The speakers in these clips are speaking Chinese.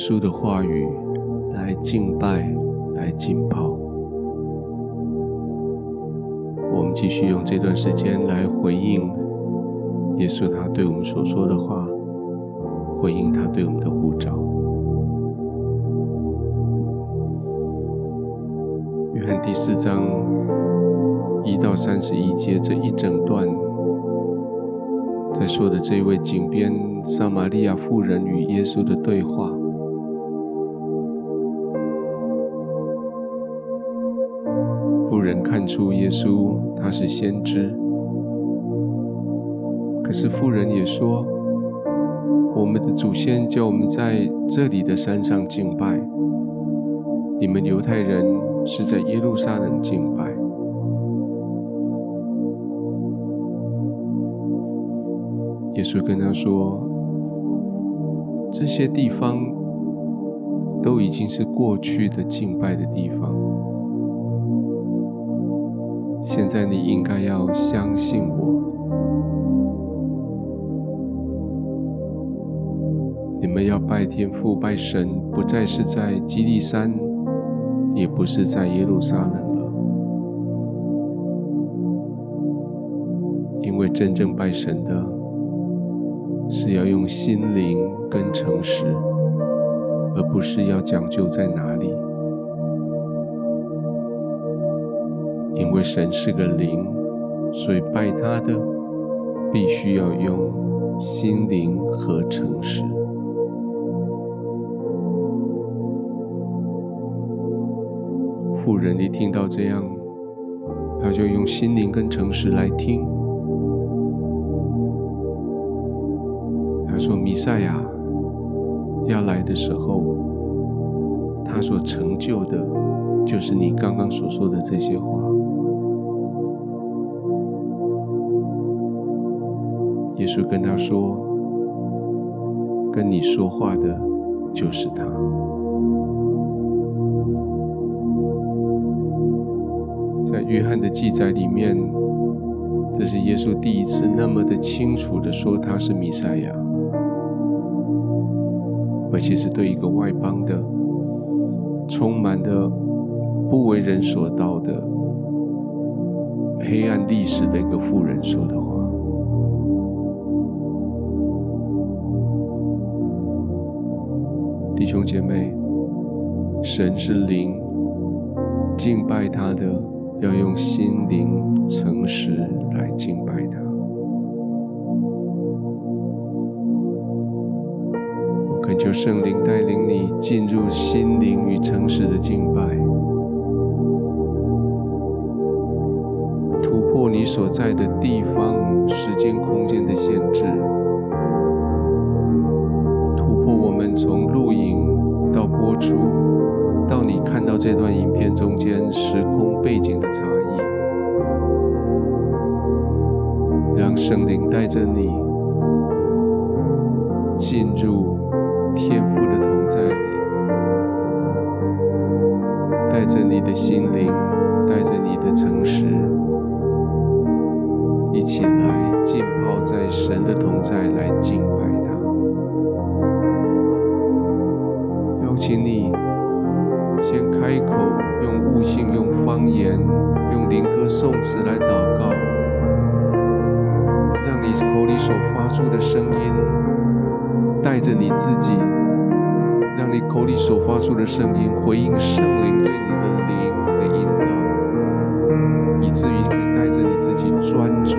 稣的话语来敬拜、来浸泡。我们继续用这段时间来回应耶稣他对我们所说的话，回应他对我们的呼召。约翰第四章一到三十一节这一整段，在说的这位井边撒玛利亚妇人与耶稣的对话。看出耶稣他是先知，可是妇人也说：“我们的祖先叫我们在这里的山上敬拜，你们犹太人是在耶路撒冷敬拜。”耶稣跟他说：“这些地方都已经是过去的敬拜的地方。现在你应该要相信我。你们要拜天父、拜神，不再是在基利山，也不是在耶路撒冷了，因为真正拜神的。”是要用心灵跟诚实，而不是要讲究在哪因为神是个灵，所以拜他的必须要用心灵和诚实。妇人一听到这样，他就用心灵跟诚实来听。他说弥赛亚要来的时候，他所成就的，就是你刚刚所说的这些话。耶稣跟他说：“跟你说话的，就是他。”在约翰的记载里面，这是耶稣第一次那么的清楚的说他是弥赛亚。而且是对一个外邦的、充满的不为人所道的黑暗历史的一个妇人说的话。弟兄姐妹，神是灵，敬拜他的要用心灵诚实来敬拜他。恳求圣灵带领你进入心灵与诚实的敬拜，突破你所在的地方、时间、空间的限制，我们从录影到播出，到你看到这段影片中间时空背景的差异，让圣灵带着你进入。天父的同在里，带着你的心灵，带着你的诚实，一起来浸泡在神的同在，来敬拜请你先开口，用悟性、用方言、用灵歌颂词来祷告，让你口里所发出的声音。带着你自己，让你口里所发出的声音回应圣灵对你的灵的引导，以至于你可以带着你自己专注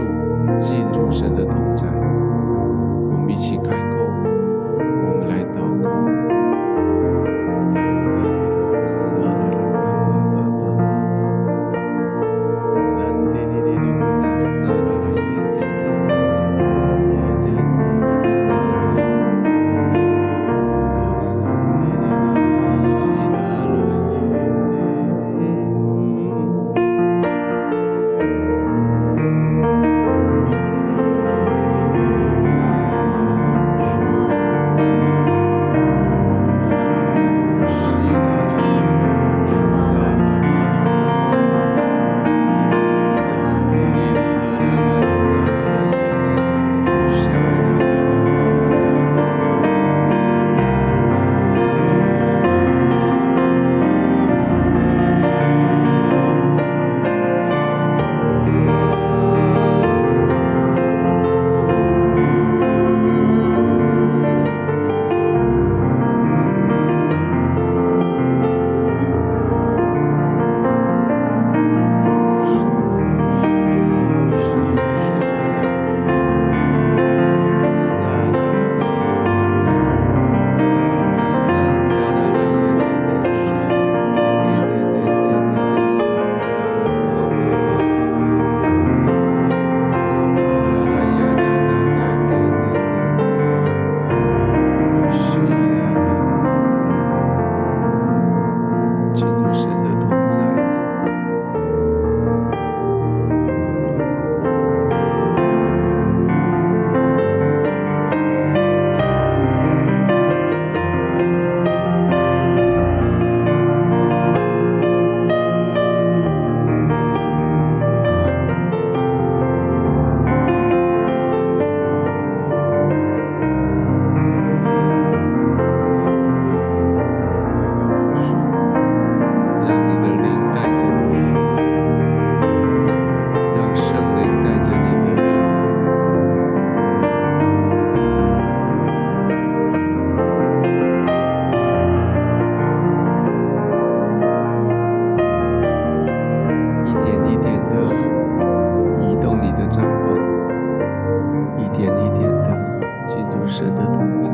神的同在。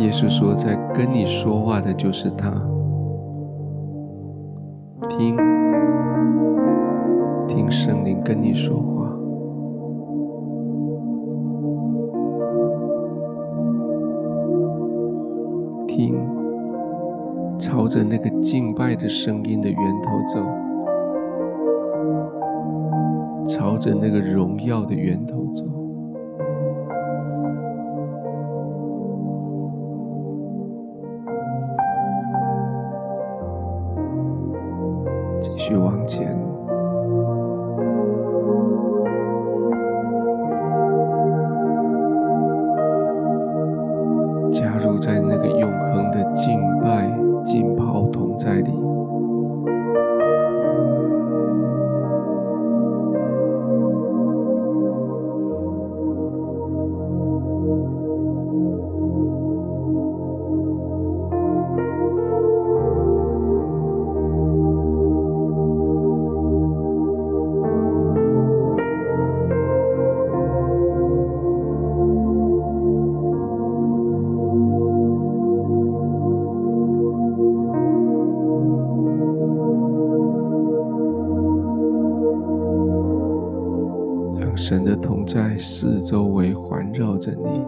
耶稣说：“在跟你说话的就是他。是那个荣耀的源头。”四周围环绕着你，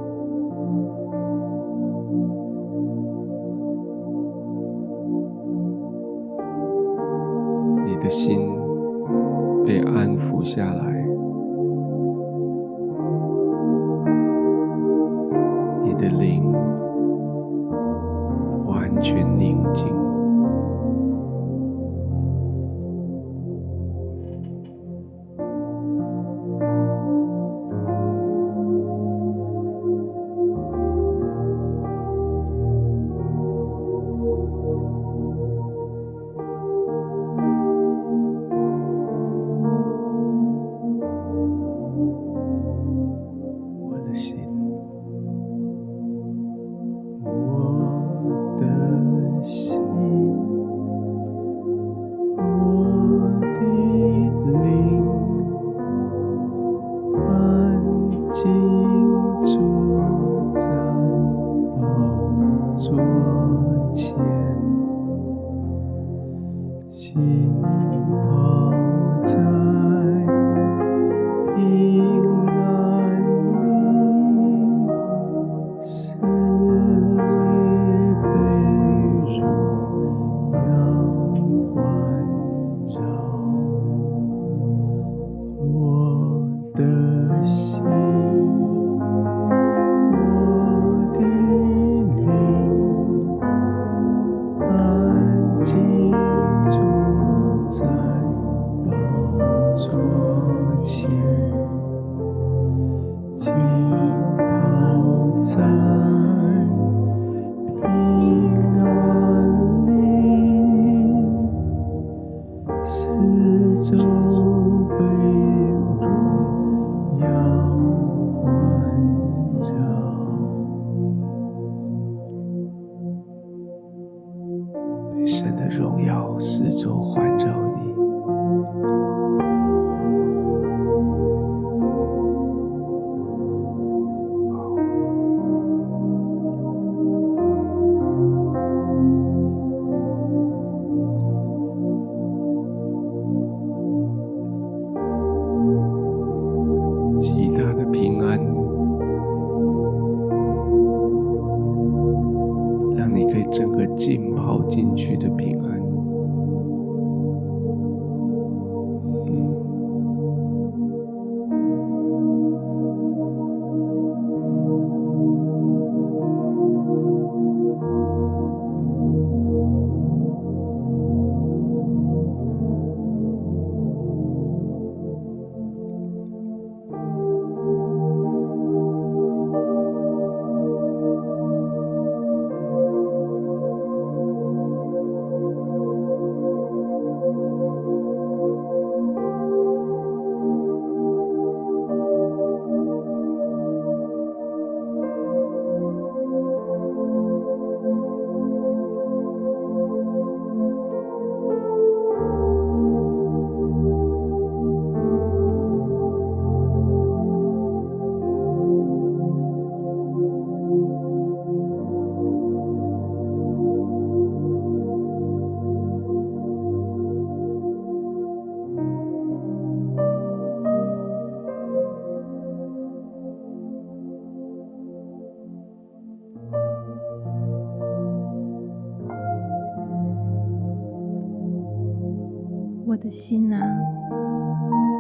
的心啊，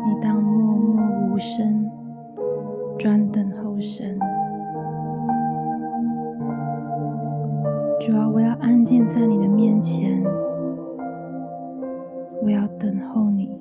你当默默无声，专等候神。主啊，我要安静在你的面前，我要等候你。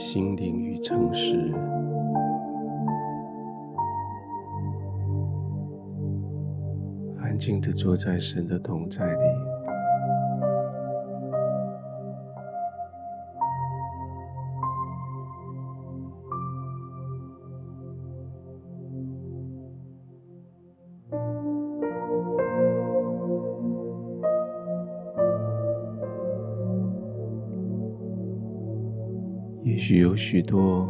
心灵与诚实，安静的坐在神的同在里。许有许多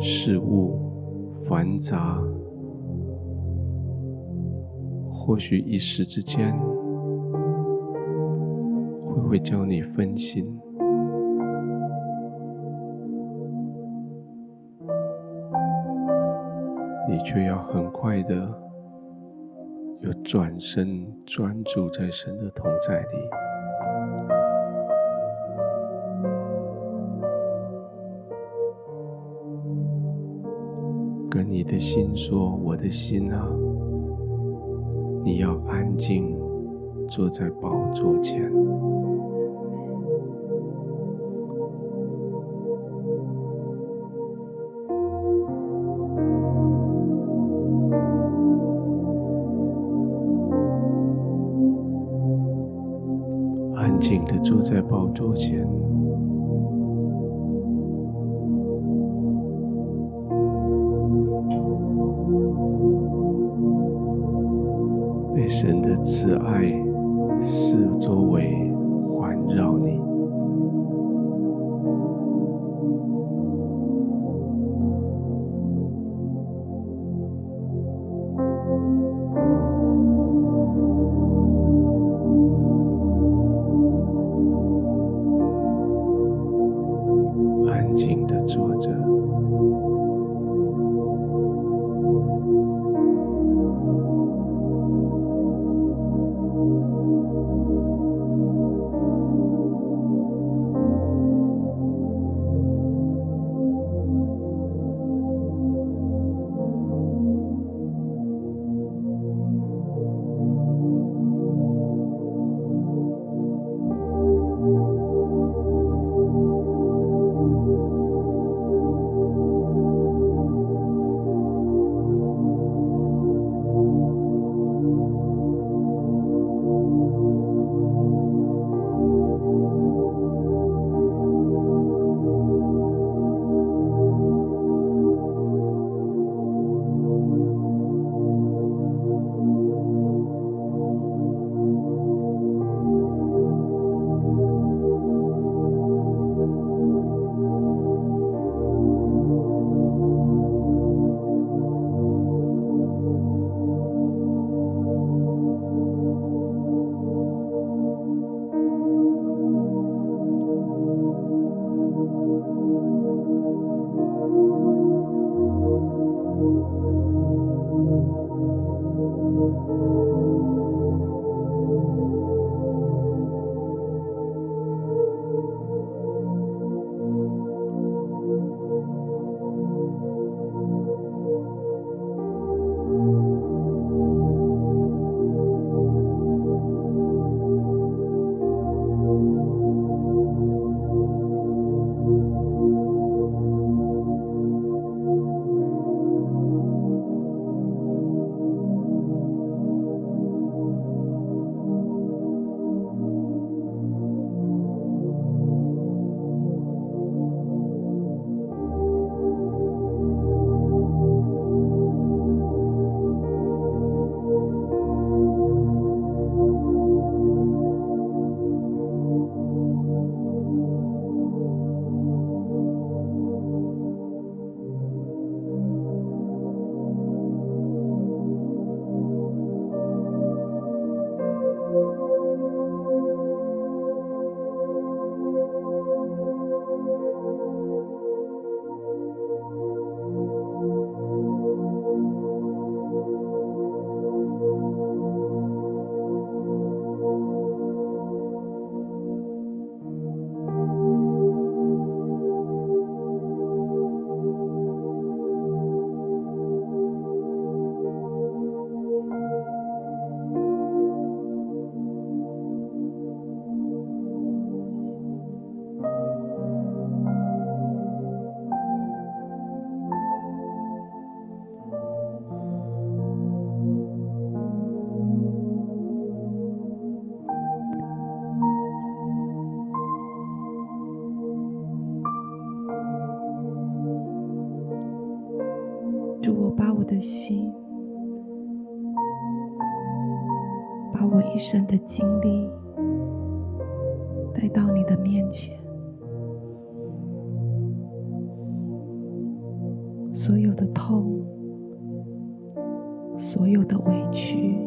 事物繁杂，或许一时之间会会叫你分心，你却要很快的又转身专注在神的同在里。你的心说：“我的心啊，你要安静坐在宝座前，安静的坐在宝座前。”神的慈爱四周围环绕你，的心，把我一生的经历带到你的面前，所有的痛，所有的委屈，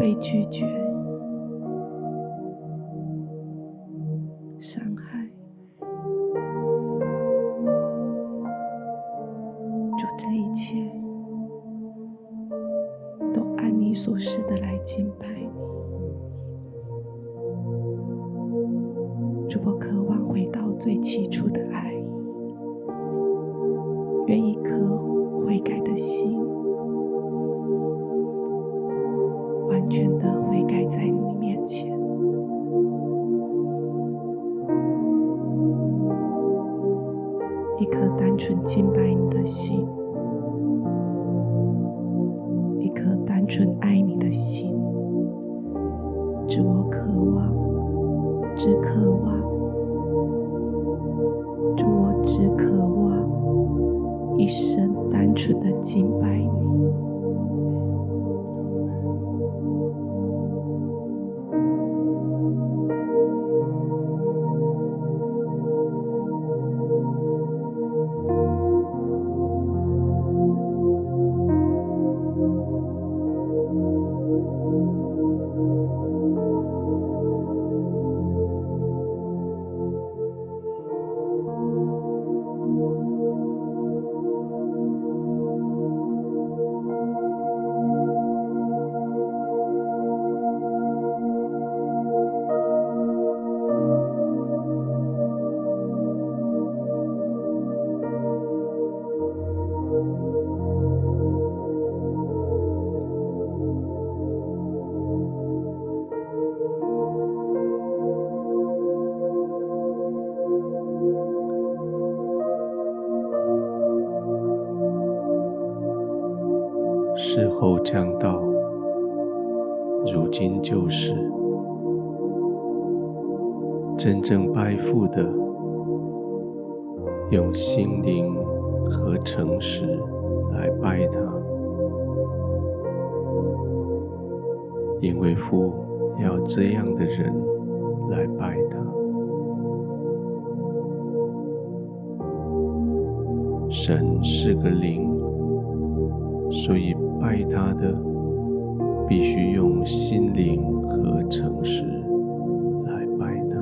被拒绝、就是真正拜父的，用心灵和诚实来拜他，因为父要这样的人来拜他。神是个灵，所以。拜他的，必须用心灵和诚实来拜他。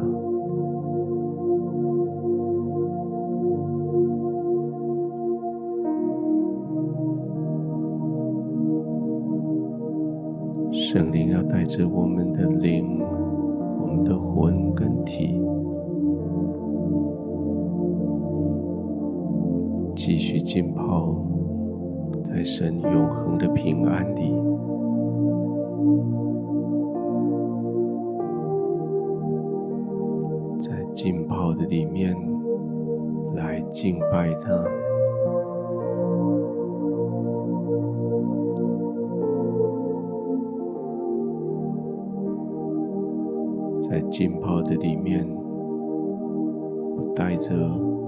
圣灵要带着我们的灵、我们的魂跟体，继续浸泡。在神永恒的平安里，敬拜他，在浸泡的里面，不带着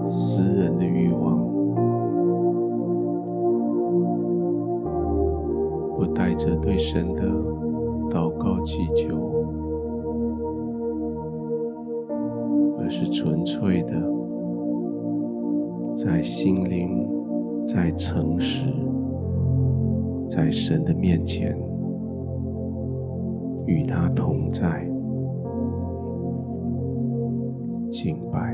私人的欲望。带着对神的祷告祈求，而是纯粹的在心灵、在诚实、在神的面前与他同在，敬拜。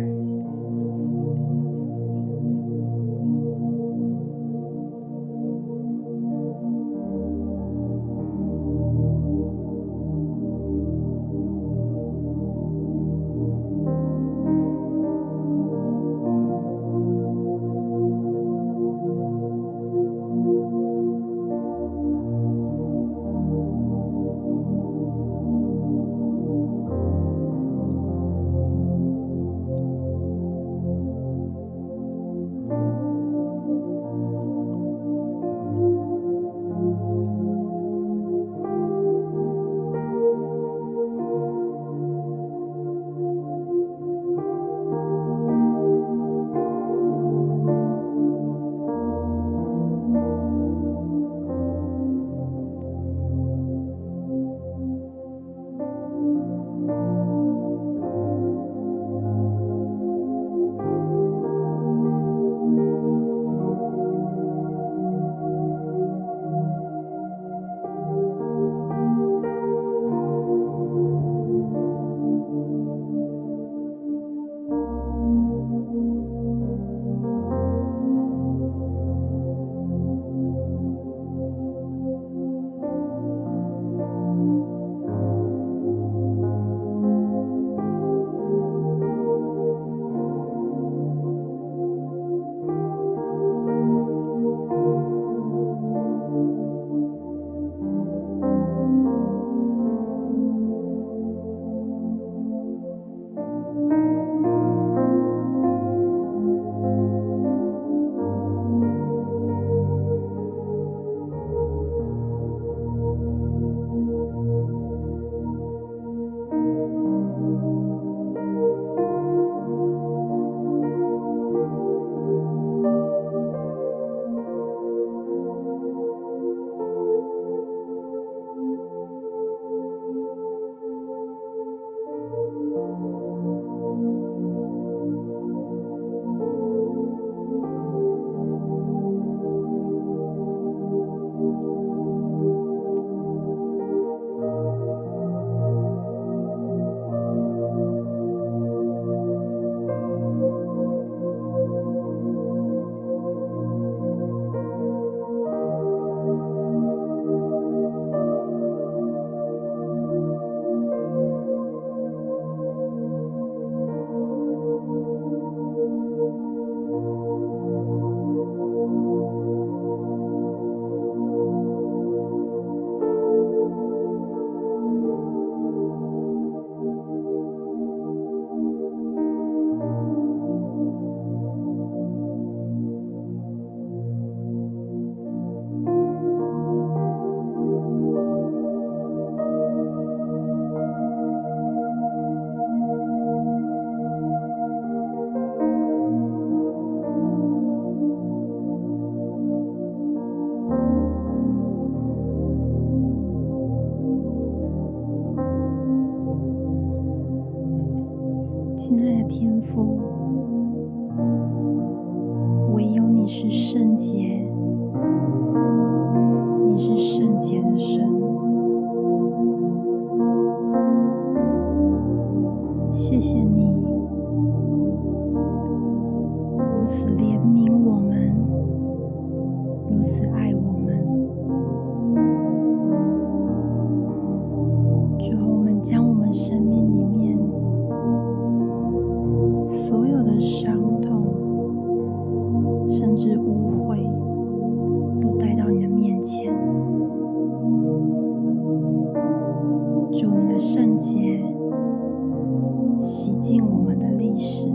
敬我们的历史。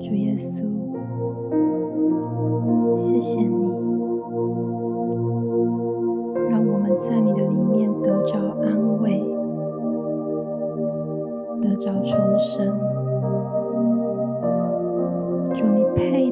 主耶稣谢谢你让我们在你的里面得着安慰得着重生。祝你配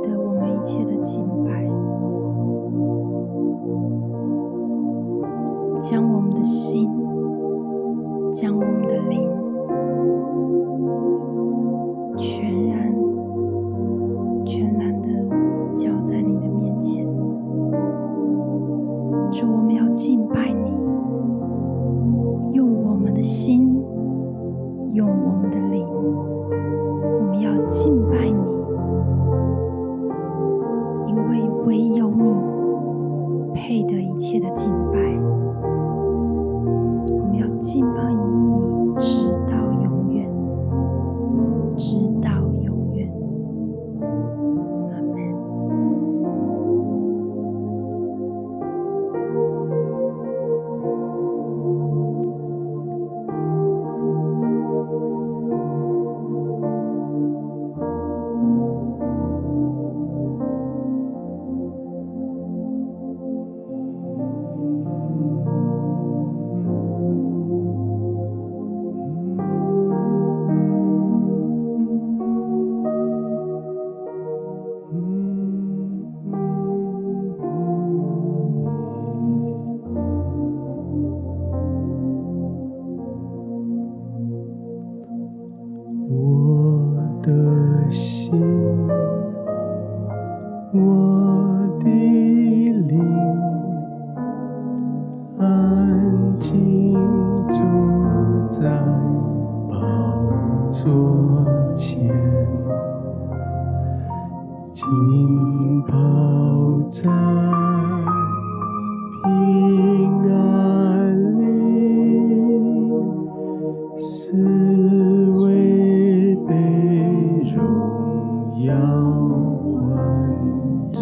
荣耀万丈。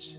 知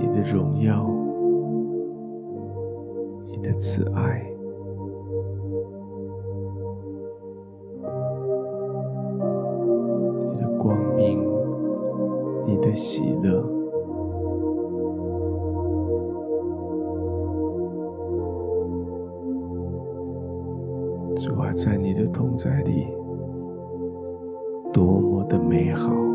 你的荣耀，你的慈爱，你的光明，你的喜乐。主啊，在你的同在里，多么的美好！